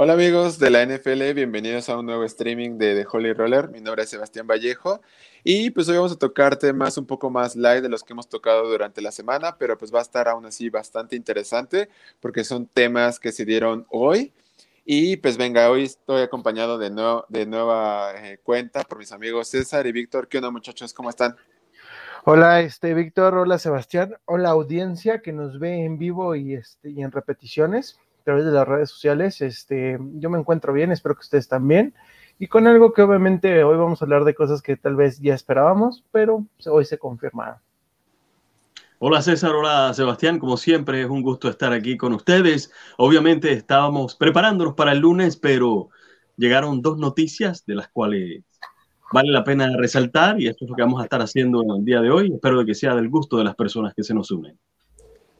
Hola amigos de la NFL, bienvenidos a un nuevo streaming de The Holy Roller. Mi nombre es Sebastián Vallejo y pues hoy vamos a tocar temas un poco más light de los que hemos tocado durante la semana, pero pues va a estar aún así bastante interesante porque son temas que se dieron hoy. Y pues venga, hoy estoy acompañado de, de nueva eh, cuenta por mis amigos César y Víctor. ¿Qué onda muchachos? ¿Cómo están? Hola, este Víctor, hola Sebastián, hola audiencia que nos ve en vivo y, este, y en repeticiones través de las redes sociales. Este, yo me encuentro bien, espero que ustedes también. Y con algo que obviamente hoy vamos a hablar de cosas que tal vez ya esperábamos, pero hoy se confirmaron. Hola César, hola Sebastián, como siempre es un gusto estar aquí con ustedes. Obviamente estábamos preparándonos para el lunes, pero llegaron dos noticias de las cuales vale la pena resaltar y esto es lo que vamos a estar haciendo en el día de hoy. Espero que sea del gusto de las personas que se nos unen.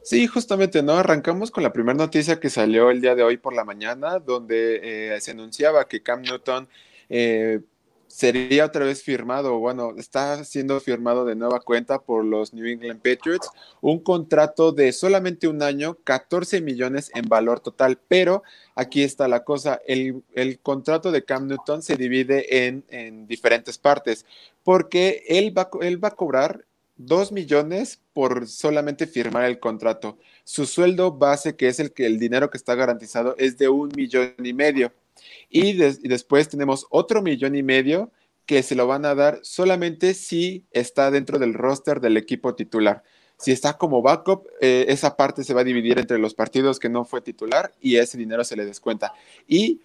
Sí, justamente, ¿no? Arrancamos con la primera noticia que salió el día de hoy por la mañana, donde eh, se anunciaba que Cam Newton eh, sería otra vez firmado, bueno, está siendo firmado de nueva cuenta por los New England Patriots, un contrato de solamente un año, 14 millones en valor total, pero aquí está la cosa, el, contrato de Cam Newton se divide en, en diferentes partes, porque él va, él va a cobrar 2 millones por solamente firmar el contrato. Su sueldo base, que es el que el dinero que está garantizado, es de un millón y medio. Y, después tenemos otro millón y medio que se lo van a dar solamente si está dentro del roster del equipo titular. Si está como backup, eh, esa parte se va a dividir entre los partidos que no fue titular y ese dinero se le descuenta. Y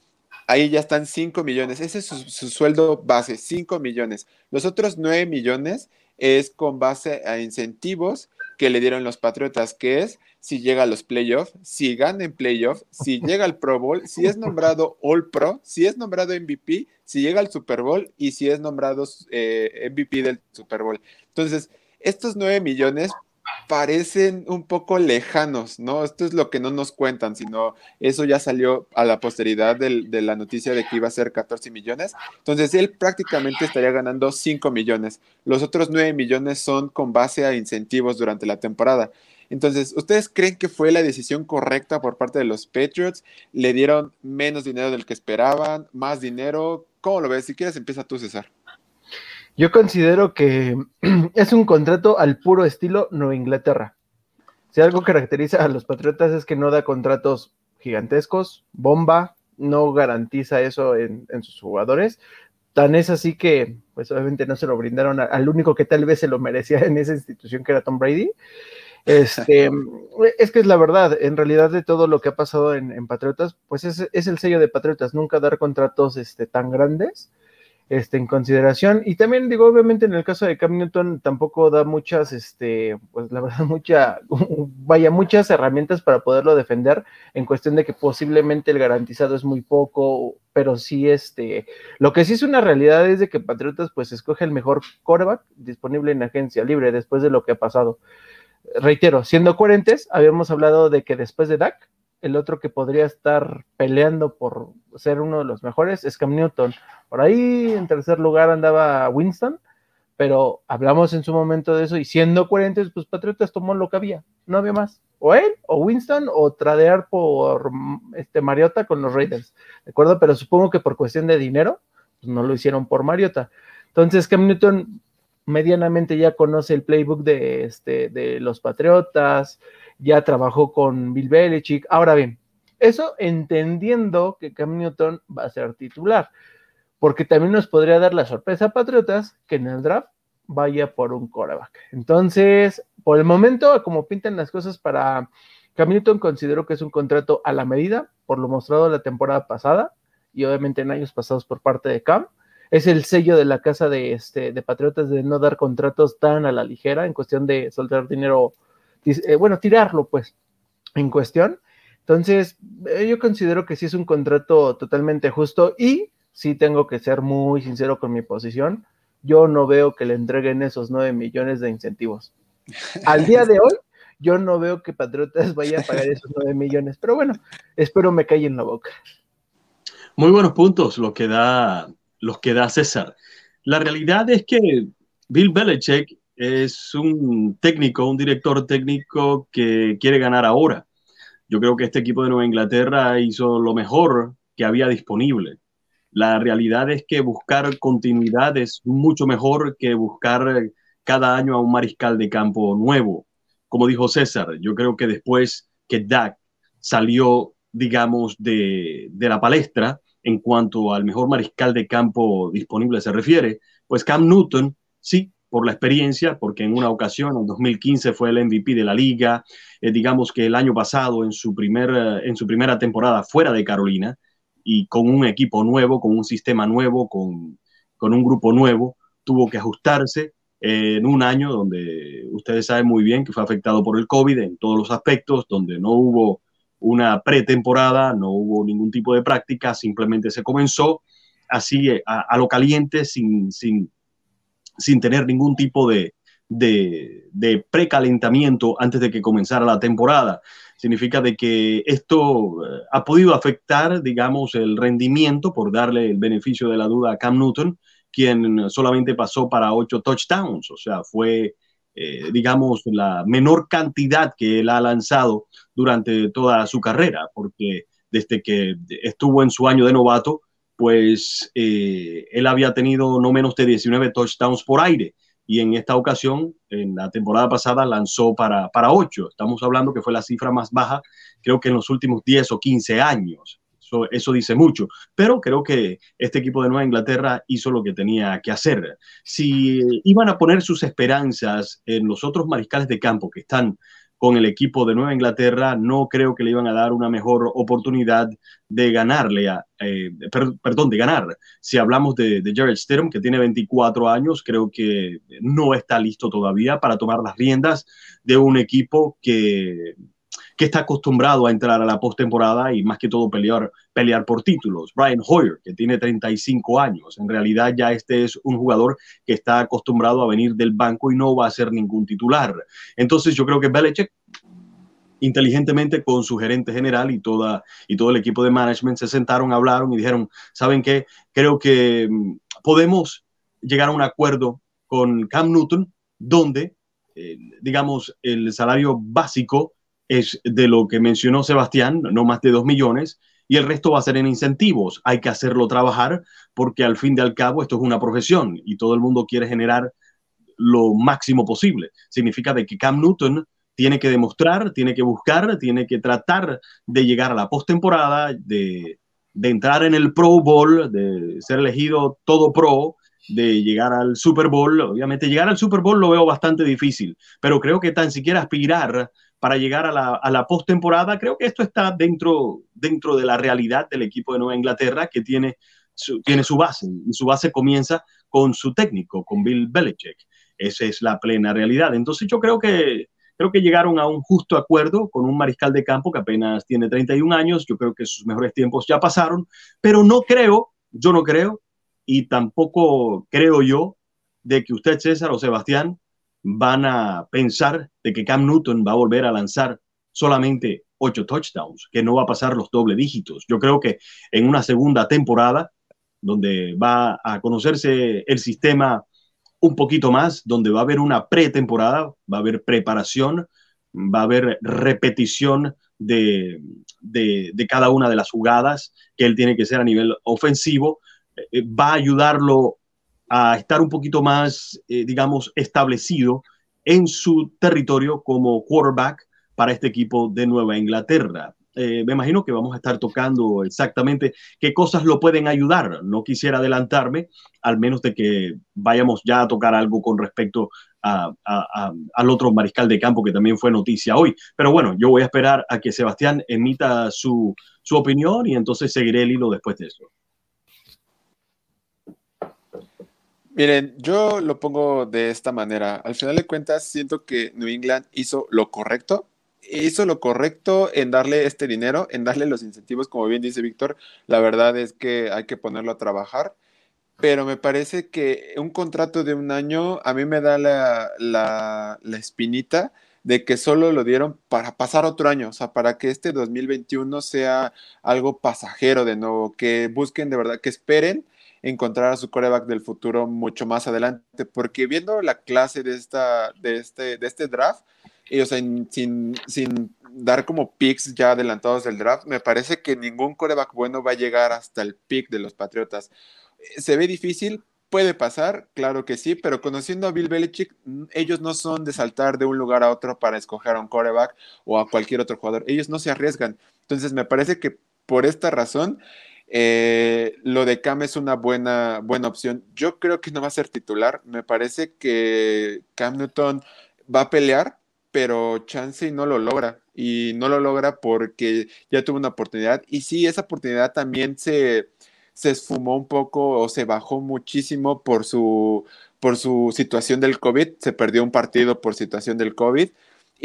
ahí ya están 5 millones. Ese es su, su sueldo base, 5 millones. Los otros 9 millones es con base a incentivos que le dieron los Patriotas, que es si llega a los playoffs, si gana en playoffs, si llega al Pro Bowl, si es nombrado All Pro, si es nombrado MVP, si llega al Super Bowl y si es nombrado eh, MVP del Super Bowl. Entonces, estos nueve millones parecen un poco lejanos, ¿no? Esto es lo que no nos cuentan, sino eso ya salió a la posteridad de la noticia de que iba a ser 14 millones. Entonces, él prácticamente estaría ganando 5 millones. Los otros 9 millones son con base a incentivos durante la temporada. Entonces, ¿ustedes creen que fue la decisión correcta por parte de los Patriots? ¿Le dieron menos dinero del que esperaban? ¿Más dinero? ¿Cómo lo ves? Si quieres, empieza tú, César. Yo considero que es un contrato al puro estilo Nueva Inglaterra. Si algo caracteriza a los Patriotas es que no da contratos gigantescos, bomba, no garantiza eso en, sus jugadores. Tan es así que, pues obviamente no se lo brindaron al único que tal vez se lo merecía en esa institución, que era Tom Brady. Este, es que es la verdad, en realidad de todo lo que ha pasado en, Patriotas, pues es, es, el sello de Patriotas, nunca dar contratos este, tan grandes este, en consideración. Y también digo, obviamente en el caso de Cam Newton tampoco da muchas, este, pues la verdad, mucha, vaya, muchas herramientas para poderlo defender en cuestión de que posiblemente el garantizado es muy poco, pero sí, este, lo que sí es una realidad es de que Patriotas pues escoge el mejor coreback disponible en agencia libre después de lo que ha pasado. Reitero, siendo coherentes, habíamos hablado de que después de Dak, el otro que podría estar peleando por ser uno de los mejores es Cam Newton. Por ahí en tercer lugar andaba Winston, pero hablamos en su momento de eso y siendo coherentes, pues Patriotas tomó lo que había, no había más. O él, o Winston, o tradear por este Mariota con los Raiders, ¿de acuerdo? Pero supongo que por cuestión de dinero, pues no lo hicieron por Mariota. Entonces Cam Newton medianamente ya conoce el playbook de, este, de los Patriotas, ya trabajó con Bill Belichick. Ahora bien, eso entendiendo que Cam Newton va a ser titular, porque también nos podría dar la sorpresa a Patriotas que en el draft vaya por un quarterback. Entonces, por el momento, como pintan las cosas para Cam Newton, considero que es un contrato a la medida, por lo mostrado la temporada pasada y obviamente en años pasados por parte de Cam. Es el sello de la casa de, este, de Patriotas de no dar contratos tan a la ligera en cuestión de soltar dinero eh, bueno, tirarlo pues en cuestión. Entonces, eh, yo considero que sí es un contrato totalmente justo y sí tengo que ser muy sincero con mi posición. Yo no veo que le entreguen esos 9 millones de incentivos. Al día de hoy, yo no veo que Patriotas vaya a pagar esos 9 millones, pero bueno, espero me calle en la boca. Muy buenos puntos los que da, los que da César. La realidad es que Bill Belichick es un técnico, un director técnico que quiere ganar ahora. Yo creo que este equipo de Nueva Inglaterra hizo lo mejor que había disponible. La realidad es que buscar continuidad es mucho mejor que buscar cada año a un mariscal de campo nuevo. Como dijo César, yo creo que después que Dak salió, digamos, de, de la palestra en cuanto al mejor mariscal de campo disponible se refiere, pues Cam Newton, sí, por la experiencia, porque en una ocasión, en 2015, fue el MVP de la liga, eh, digamos que el año pasado, en su, primer, eh, en su primera temporada fuera de Carolina, y con un equipo nuevo, con un sistema nuevo, con, con un grupo nuevo, tuvo que ajustarse eh, en un año donde ustedes saben muy bien que fue afectado por el COVID en todos los aspectos, donde no hubo una pretemporada, no hubo ningún tipo de práctica, simplemente se comenzó así a, a lo caliente sin, sin, sin tener ningún tipo de, de, de, precalentamiento antes de que comenzara la temporada. Significa de que esto eh, ha podido afectar, digamos, el rendimiento, por darle el beneficio de la duda a Cam Newton, quien solamente pasó para ocho touchdowns, o sea, fue, eh, digamos, la menor cantidad que él ha lanzado durante toda su carrera, porque desde que estuvo en su año de novato, pues eh, él había tenido no menos de 19 touchdowns por aire y en esta ocasión, en la temporada pasada, lanzó para, para 8. Estamos hablando que fue la cifra más baja, creo que en los últimos 10 o 15 años. Eso, eso, dice mucho, pero creo que este equipo de Nueva Inglaterra hizo lo que tenía que hacer. Si iban a poner sus esperanzas en los otros mariscales de campo que están con el equipo de Nueva Inglaterra, no creo que le iban a dar una mejor oportunidad de ganarle, a, eh, per, perdón, de ganar. Si hablamos de, de Jared que tiene 24 años, creo que no está listo todavía para tomar las riendas de un equipo que que está acostumbrado a entrar a la postemporada y más que todo pelear, pelear por títulos. Brian Hoyer, que tiene 35 años, en realidad ya este es un jugador que está acostumbrado a venir del banco y no va a ser ningún titular. Entonces yo creo que Belichick inteligentemente con su gerente general y, toda, y todo el equipo de management se sentaron, hablaron y dijeron, ¿saben qué? Creo que mm, podemos llegar a un acuerdo con Cam Newton donde, eh, digamos, el salario básico es de lo que mencionó Sebastián, no más de dos millones, y el resto va a ser en incentivos. Hay que hacerlo trabajar porque al fin y al cabo esto es una profesión y todo el mundo quiere generar lo máximo posible. Significa de que Cam Newton tiene que demostrar, tiene que buscar, tiene que tratar de llegar a la postemporada, de, de entrar en el Pro Bowl, de ser elegido todo pro, de llegar al Super Bowl. Obviamente llegar al Super Bowl lo veo bastante difícil, pero creo que tan siquiera aspirar para llegar a la, a postemporada. Creo que esto está dentro, dentro de la realidad del equipo de Nueva Inglaterra que tiene su, tiene su base su base comienza con su técnico, con Bill Belichick. Esa es la plena realidad. Entonces yo creo que, creo que llegaron a un justo acuerdo con un mariscal de campo que apenas tiene 31 años. Yo creo que sus mejores tiempos ya pasaron, pero no creo, yo no creo, y tampoco creo yo de que usted, César o Sebastián, van a pensar de que Cam Newton va a volver a lanzar solamente ocho touchdowns, que no va a pasar los doble dígitos. Yo creo que en una segunda temporada, donde va a conocerse el sistema un poquito más, donde va a haber una pretemporada, va a haber preparación, va a haber repetición de, de, de, cada una de las jugadas que él tiene que hacer a nivel ofensivo, eh, va a ayudarlo a estar un poquito más, eh, digamos, establecido en su territorio como quarterback para este equipo de Nueva Inglaterra. Eh, me imagino que vamos a estar tocando exactamente qué cosas lo pueden ayudar. No quisiera adelantarme, al menos de que vayamos ya a tocar algo con respecto al otro mariscal de campo que también fue noticia hoy. Pero bueno, yo voy a esperar a que Sebastián emita su, su opinión y entonces seguiré el hilo después de eso. Miren, yo lo pongo de esta manera. Al final de cuentas, siento que New England hizo lo correcto. Hizo lo correcto en darle este dinero, en darle los incentivos, como bien dice Víctor. La verdad es que hay que ponerlo a trabajar. Pero me parece que un contrato de un año a mí me da la, la, la espinita de que solo lo dieron para pasar otro año, o sea, para que este 2021 sea algo pasajero de nuevo, que busquen de verdad, que esperen encontrar a su coreback del futuro mucho más adelante, porque viendo la clase de, esta, de, este, de este draft, y o sea, sin, sin dar como picks ya adelantados del draft, me parece que ningún coreback bueno va a llegar hasta el pick de los Patriotas. Se ve difícil, puede pasar, claro que sí, pero conociendo a Bill Belichick, ellos no son de saltar de un lugar a otro para escoger a un coreback o a cualquier otro jugador. Ellos no se arriesgan. Entonces, me parece que por esta razón, eh, lo de Cam es una buena, buena opción. Yo creo que no va a ser titular. Me parece que Cam Newton va a pelear, pero Chansey no lo logra. Y no lo logra porque ya tuvo una oportunidad. Y sí, esa oportunidad también se, se esfumó un poco o se bajó muchísimo por su, por su situación del COVID. Se perdió un partido por situación del COVID.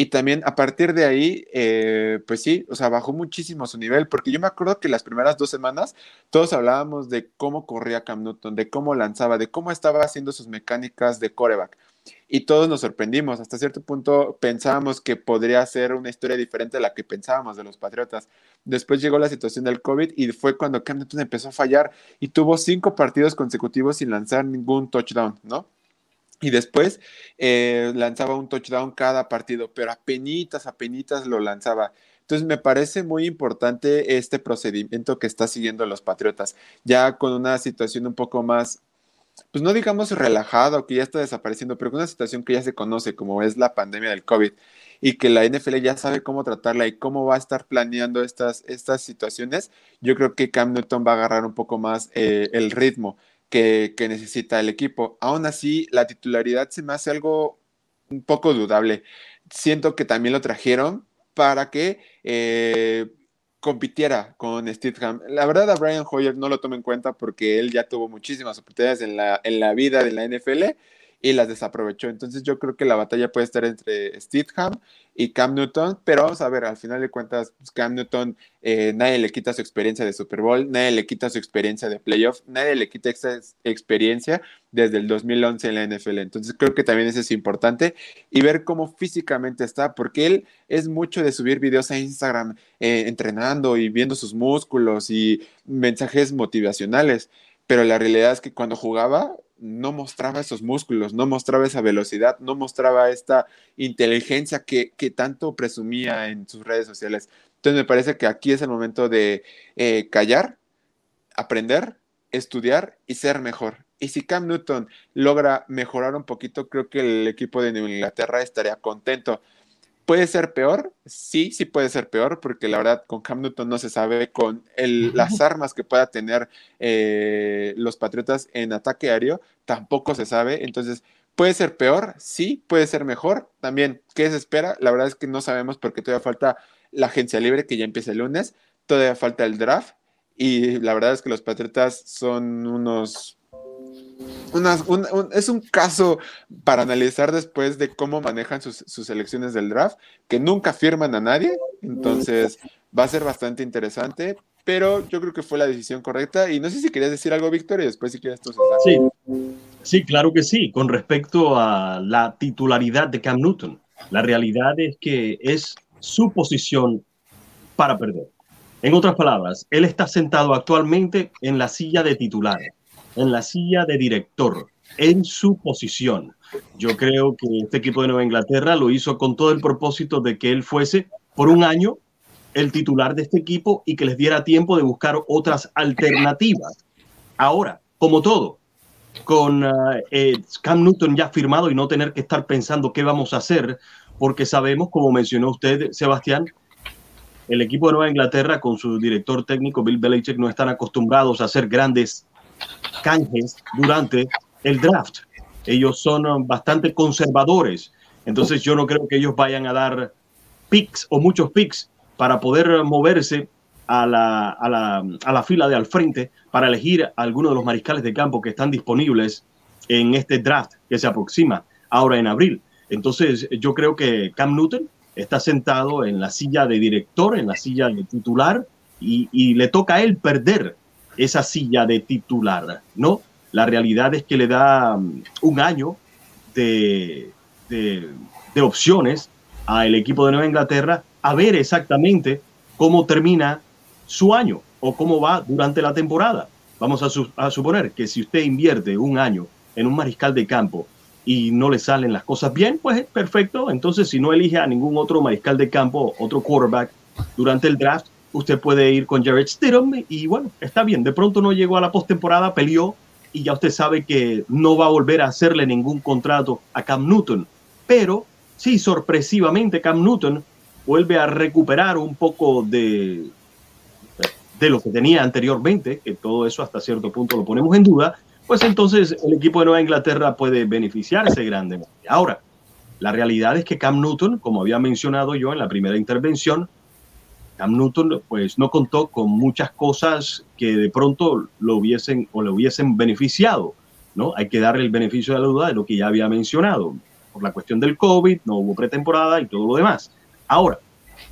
Y también a partir de ahí, eh, pues sí, o sea, bajó muchísimo su nivel, porque yo me acuerdo que las primeras dos semanas todos hablábamos de cómo corría Cam Newton, de cómo lanzaba, de cómo estaba haciendo sus mecánicas de coreback. Y todos nos sorprendimos. Hasta cierto punto pensábamos que podría ser una historia diferente a la que pensábamos de los Patriotas. Después llegó la situación del COVID y fue cuando Cam Newton empezó a fallar y tuvo cinco partidos consecutivos sin lanzar ningún touchdown, ¿no? Y después eh, lanzaba un touchdown cada partido, pero apenas, apenas lo lanzaba. Entonces me parece muy importante este procedimiento que está siguiendo los Patriotas, ya con una situación un poco más, pues no digamos relajada o que ya está desapareciendo, pero con una situación que ya se conoce como es la pandemia del COVID y que la NFL ya sabe cómo tratarla y cómo va a estar planeando estas, estas situaciones, yo creo que Cam Newton va a agarrar un poco más eh, el ritmo que, necesita el equipo. Aún así, la titularidad se me hace algo un poco dudable. Siento que también lo trajeron para que eh, compitiera con Stidham. La verdad, a Brian Hoyer no lo tomo en cuenta porque él ya tuvo muchísimas oportunidades en la, en la vida de la NFL y las desaprovechó. Entonces yo creo que la batalla puede estar entre Stidham y Cam Newton, pero vamos a ver, al final de cuentas, pues, Cam Newton, eh, nadie le quita su experiencia de Super Bowl, nadie le quita su experiencia de playoff, nadie le quita esa experiencia desde el 2011 en la NFL. Entonces creo que también eso es importante y ver cómo físicamente está, porque él es mucho de subir videos a Instagram eh, entrenando y viendo sus músculos y mensajes motivacionales, pero la realidad es que cuando jugaba no mostraba esos músculos, no mostraba esa velocidad, no mostraba esta inteligencia que, tanto presumía en sus redes sociales. Entonces me parece que aquí es el momento de eh, callar, aprender, estudiar y ser mejor. Y si Cam Newton logra mejorar un poquito, creo que el equipo de Inglaterra estaría contento. ¿Puede ser peor? Sí, sí puede ser peor, porque la verdad con Cam Newton no se sabe, con las armas que pueda tener eh, los Patriotas en ataque aéreo, tampoco se sabe. Entonces, ¿puede ser peor? Sí, puede ser mejor. También, ¿qué se espera? La verdad es que no sabemos porque todavía falta la agencia libre que ya empieza el lunes, todavía falta el draft y la verdad es que los Patriotas son unos es un caso para analizar después de cómo manejan sus, sus elecciones del draft, que nunca firman a nadie, entonces va a ser bastante interesante, pero yo creo que fue la decisión correcta y no sé si querías decir algo, Víctor, y después si quieres tú. Sí, sí, claro que sí, con respecto a la titularidad de Cam Newton. La realidad es que es su posición para perder. En otras palabras, él está sentado actualmente en la silla de titular en la silla de director, en su posición. Yo creo que este equipo de Nueva Inglaterra lo hizo con todo el propósito de que él fuese por un año el titular de este equipo y que les diera tiempo de buscar otras alternativas. Ahora, como todo, con uh, Cam Newton ya firmado y no tener que estar pensando qué vamos a hacer, porque sabemos, como mencionó usted, Sebastián, el equipo de Nueva Inglaterra con su director técnico Bill Belichick no están acostumbrados a hacer grandes canjes durante el draft. Ellos son um, bastante conservadores, entonces yo no creo que ellos vayan a dar picks o muchos picks para poder moverse a la, a la, a la fila de al frente para elegir a algunos de los mariscales de campo que están disponibles en este draft que se aproxima ahora en abril. Entonces yo creo que Cam Newton está sentado en la silla de director, en la silla de titular, y, y le toca a él perder esa silla de titular, ¿no? La realidad es que le da mm, un año de, de, opciones al equipo de Nueva Inglaterra a ver exactamente cómo termina su año o cómo va durante la temporada. Vamos a, suponer que si usted invierte un año en un mariscal de campo y no le salen las cosas bien, pues perfecto. Entonces, si no elige a ningún otro mariscal de campo, otro quarterback durante el draft, usted puede ir con Jared Stidham y bueno, está bien. De pronto no llegó a la postemporada, peleó y ya usted sabe que no va a volver a hacerle ningún contrato a Cam Newton. Pero sí, sorpresivamente, Cam Newton vuelve a recuperar un poco de, de lo que tenía anteriormente, que todo eso hasta cierto punto lo ponemos en duda, pues entonces el equipo de Nueva Inglaterra puede beneficiarse grandemente. Ahora, la realidad es que Cam Newton, como había mencionado yo en la primera intervención, Cam Newton pues no contó con muchas cosas que de pronto lo hubiesen o le hubiesen beneficiado, ¿no? Hay que darle el beneficio de la duda de lo que ya había mencionado, por la cuestión del COVID, no hubo pretemporada y todo lo demás. Ahora,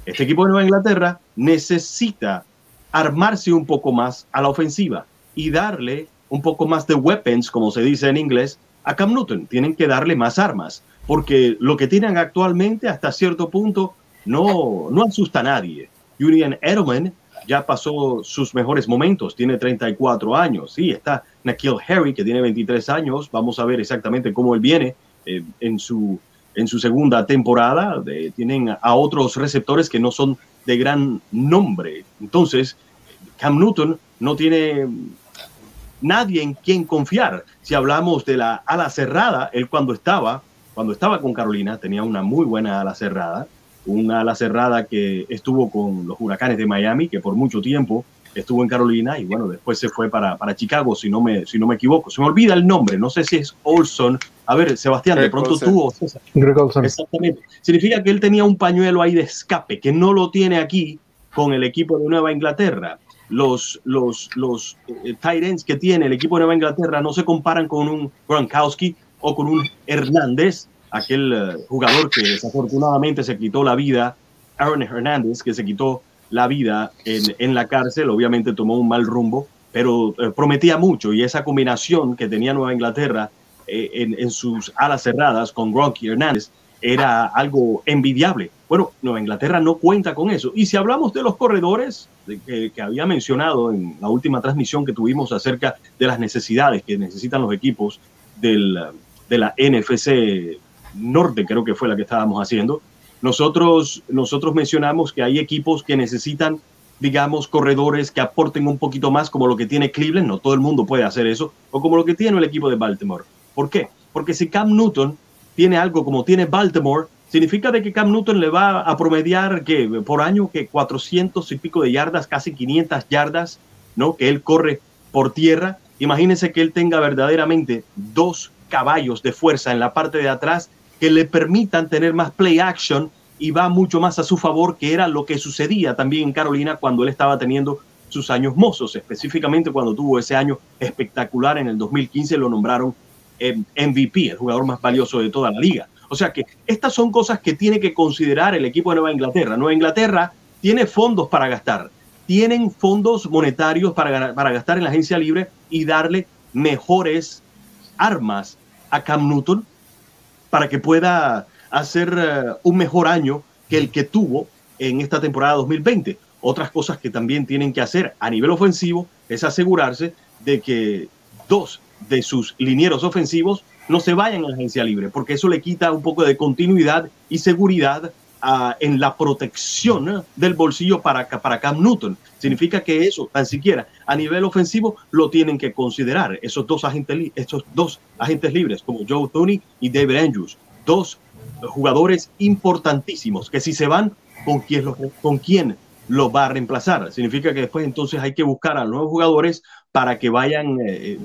este equipo de Nueva Inglaterra necesita armarse un poco más a la ofensiva y darle un poco más de weapons, como se dice en inglés, a Cam Newton. Tienen que darle más armas, porque lo que tienen actualmente hasta cierto punto no, no asusta a nadie. Julian Edelman ya pasó sus mejores momentos, tiene 34 años. Sí, está Nikhil Harry, que tiene 23 años. Vamos a ver exactamente cómo él viene eh, en, su, en su segunda temporada. tienen a otros receptores que no son de gran nombre. Entonces, Cam Newton no tiene nadie en quien confiar. Si hablamos de la ala cerrada, él cuando estaba, cuando estaba con Carolina, tenía una muy buena ala cerrada, una ala cerrada que estuvo con los huracanes de Miami, que por mucho tiempo estuvo en Carolina y bueno, después se fue para, para Chicago, si no, me, si no me equivoco. Se me olvida el nombre, no sé si es Olson. A ver, Sebastián, de pronto tú Greg Olson. Exactamente. Significa que él tenía un pañuelo ahí de escape, que no lo tiene aquí con el equipo de Nueva Inglaterra los, los, los eh, tight ends que tiene el equipo de Nueva Inglaterra no se comparan con un Gronkowski o con un Hernández, aquel eh, jugador que desafortunadamente se quitó la vida, Aaron Hernández, que se quitó la vida en, en la cárcel, obviamente tomó un mal rumbo, pero eh, prometía mucho y esa combinación que tenía Nueva Inglaterra en, en, sus alas cerradas con Gronk y Hernández era algo envidiable. Bueno, Nueva Inglaterra no cuenta con eso. Y si hablamos de los corredores, que, había mencionado en la última transmisión que tuvimos acerca de las necesidades que necesitan los equipos del, de la NFC Norte, creo que fue la que estábamos haciendo, nosotros, nosotros mencionamos que hay equipos que necesitan, digamos, corredores que aporten un poquito más, como lo que tiene Cleveland, no todo el mundo puede hacer eso, o como lo que tiene el equipo de Baltimore. ¿Por qué? Porque si Cam Newton tiene algo como tiene Baltimore, significa de que Cam Newton le va a promediar que por año que 400 y pico de yardas, casi 500 yardas, ¿no? Que él corre por tierra. Imagínense que él tenga verdaderamente dos caballos de fuerza en la parte de atrás que le permitan tener más play action y va mucho más a su favor, que era lo que sucedía también en Carolina cuando él estaba teniendo sus años mozos, específicamente cuando tuvo ese año espectacular en el 2015, lo nombraron MVP, el jugador más valioso de toda la liga. O sea que estas son cosas que tiene que considerar el equipo de Nueva Inglaterra. Nueva Inglaterra tiene fondos para gastar, tienen fondos monetarios para, para gastar en la agencia libre y darle mejores armas a Cam Newton para que pueda hacer eh, un mejor año que el que tuvo en esta temporada 2020. Otras cosas que también tienen que hacer a nivel ofensivo es asegurarse de que dos de sus linieros ofensivos no se vayan a la agencia libre, porque eso le quita un poco de continuidad y seguridad uh, en la protección del bolsillo para, para Cam Newton. Significa que eso, tan siquiera a nivel ofensivo, lo tienen que considerar. Esos dos agentes, estos dos agentes libres, como Joe Tony y David Andrews, dos jugadores importantísimos, que si se van, ¿con quién, lo, con quién lo va a reemplazar? Significa que después entonces hay que buscar a nuevos jugadores para que vayan... Eh,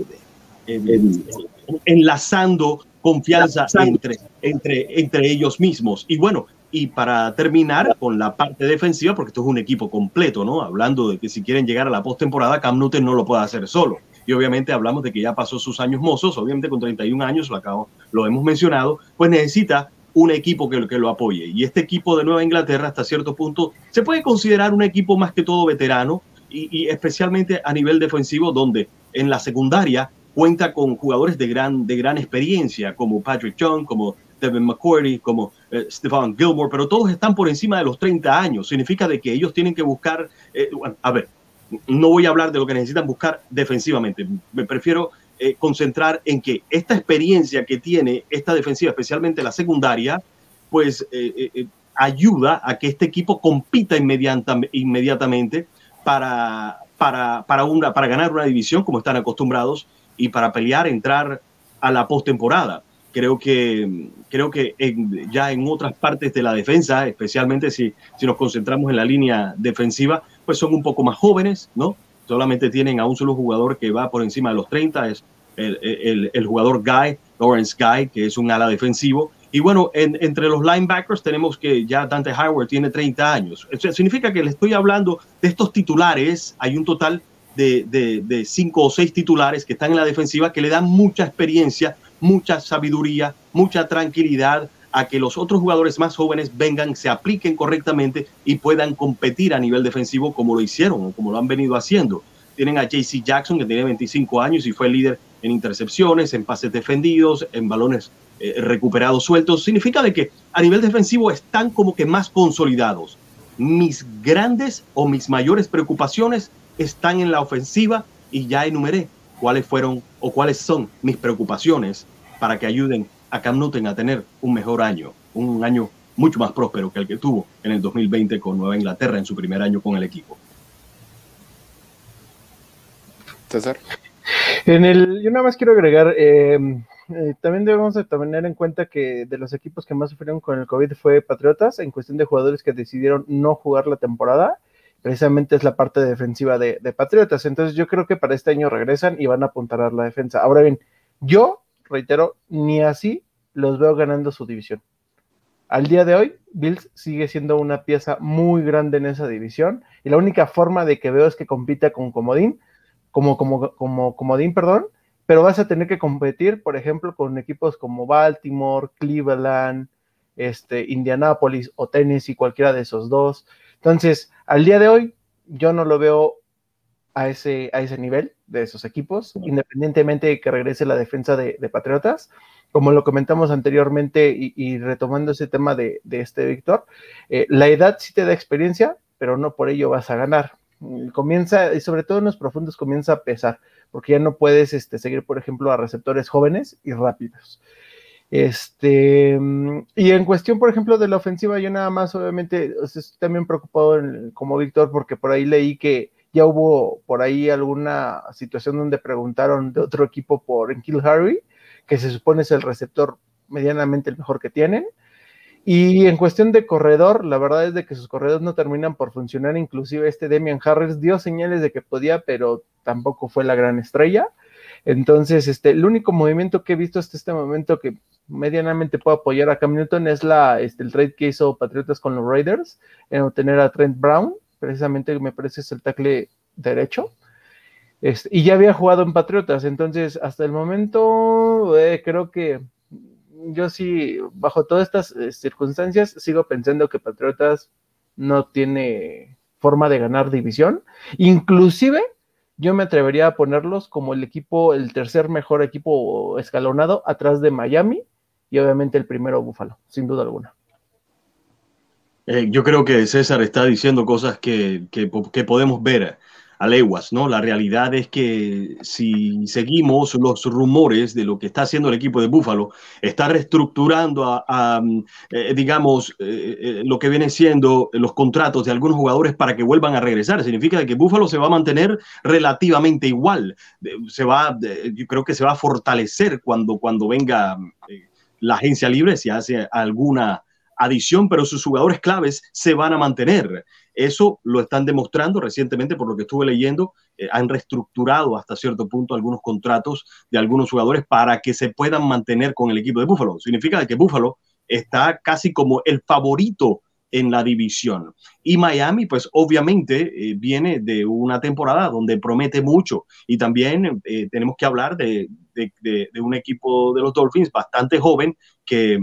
enlazando confianza entre, entre, entre ellos mismos. Y bueno, y para terminar con la parte defensiva, porque esto es un equipo completo, ¿no? Hablando de que si quieren llegar a la postemporada, Cam Newton no lo puede hacer solo. Y obviamente hablamos de que ya pasó sus años mozos, obviamente con 31 años, lo, acabo, lo hemos mencionado, pues necesita un equipo que, que lo apoye. Y este equipo de Nueva Inglaterra, hasta cierto punto, se puede considerar un equipo más que todo veterano, y, especialmente a nivel defensivo, donde en la secundaria cuenta con jugadores de gran, de gran experiencia, como Patrick Young, como Devin McCourty, como eh, Stefan Gilmore, pero todos están por encima de los 30 años. Significa de que ellos tienen que buscar, eh, a ver, no voy a hablar de lo que necesitan buscar defensivamente, me prefiero eh, concentrar en que esta experiencia que tiene esta defensiva, especialmente la secundaria, pues ayuda a que este equipo compita inmediatamente para, para, para, una, para ganar una división como están acostumbrados y para pelear, entrar a la postemporada. Creo que, creo que ya en otras partes de la defensa, especialmente si, si nos concentramos en la línea defensiva, pues son un poco más jóvenes, ¿no? Solamente tienen a un solo jugador que va por encima de los 30, es el, el, el jugador Guy, Lawrence Guy, que es un ala defensivo, y bueno, entre los linebackers tenemos que ya Dante Howard tiene 30 años. Eso significa que le estoy hablando de estos titulares. Hay un total de, de, cinco o seis titulares que están en la defensiva que le dan mucha experiencia, mucha sabiduría, mucha tranquilidad a que los otros jugadores más jóvenes vengan, se apliquen correctamente y puedan competir a nivel defensivo como lo hicieron o como lo han venido haciendo. Tienen a JC Jackson, que tiene 25 años y fue líder en intercepciones, en pases defendidos, en balones eh, recuperados sueltos, significa de que a nivel defensivo están como que más consolidados. Mis grandes o mis mayores preocupaciones están en la ofensiva y ya enumeré cuáles fueron o cuáles son mis preocupaciones para que ayuden a Cam Newton a tener un mejor año, un año mucho más próspero que el que tuvo en el 2020 con Nueva Inglaterra en su primer año con el equipo. César. En el, yo nada más quiero agregar, eh, eh, también debemos de tener en cuenta que de los equipos que más sufrieron con el COVID fue Patriotas, en cuestión de jugadores que decidieron no jugar la temporada, precisamente es la parte defensiva de, Patriotas. Entonces yo creo que para este año regresan y van a apuntar a la defensa. Ahora bien, yo, reitero, ni así los veo ganando su división. Al día de hoy, Bills sigue siendo una pieza muy grande en esa división y la única forma de que veo es que compita con Comodín, como, como, como Comodín, perdón, pero vas a tener que competir, por ejemplo, con equipos como Baltimore, Cleveland, este, Indianapolis o Tennessee, cualquiera de esos dos. Entonces, al día de hoy, yo no lo veo a ese, a ese nivel de esos equipos, independientemente de que regrese la defensa de, Patriotas. Como lo comentamos anteriormente y, retomando ese tema de, este Víctor, eh, la edad sí te da experiencia, pero no por ello vas a ganar. Comienza, y sobre todo en los profundos, comienza a pesar porque ya no puedes este, seguir, por ejemplo, a receptores jóvenes y rápidos. Este, y en cuestión, por ejemplo, de la ofensiva, yo nada más, obviamente, estoy también preocupado como Víctor, porque por ahí leí que ya hubo por ahí alguna situación donde preguntaron de otro equipo por Kill Harry, que se supone es el receptor medianamente el mejor que tienen. Y en cuestión de corredor, la verdad es de que sus corredores no terminan por funcionar. Inclusive este Demian Harris dio señales de que podía, pero tampoco fue la gran estrella. Entonces, este, el único movimiento que he visto hasta este momento que medianamente puede apoyar a Cam Newton es la, este, el trade que hizo Patriotas con los Raiders en obtener a Trent Brown. Precisamente me parece es el tackle derecho. Este, y ya había jugado en Patriotas, entonces hasta el momento eh, creo que yo sí, bajo todas estas eh, circunstancias, sigo pensando que Patriotas no tiene forma de ganar división. Inclusive, yo me atrevería a ponerlos como el equipo, el tercer mejor equipo escalonado atrás de Miami y obviamente el primero Búfalo, sin duda alguna. Eh, yo creo que César está diciendo cosas que, que, que podemos ver a leguas, ¿no? La realidad es que si seguimos los rumores de lo que está haciendo el equipo de Búfalo, está reestructurando a, eh, digamos, eh, eh, lo que viene siendo los contratos de algunos jugadores para que vuelvan a regresar. Significa que Búfalo se va a mantener relativamente igual. Se va, yo creo que se va a fortalecer cuando, cuando venga la agencia libre, si hace alguna adición, pero sus jugadores claves se van a mantener. Eso lo están demostrando recientemente, por lo que estuve leyendo, eh, han reestructurado hasta cierto punto algunos contratos de algunos jugadores para que se puedan mantener con el equipo de Búfalo. Significa que Búfalo está casi como el favorito en la división. Y Miami, pues obviamente eh, viene de una temporada donde promete mucho. Y también eh, tenemos que hablar de, un equipo de los Dolphins bastante joven que,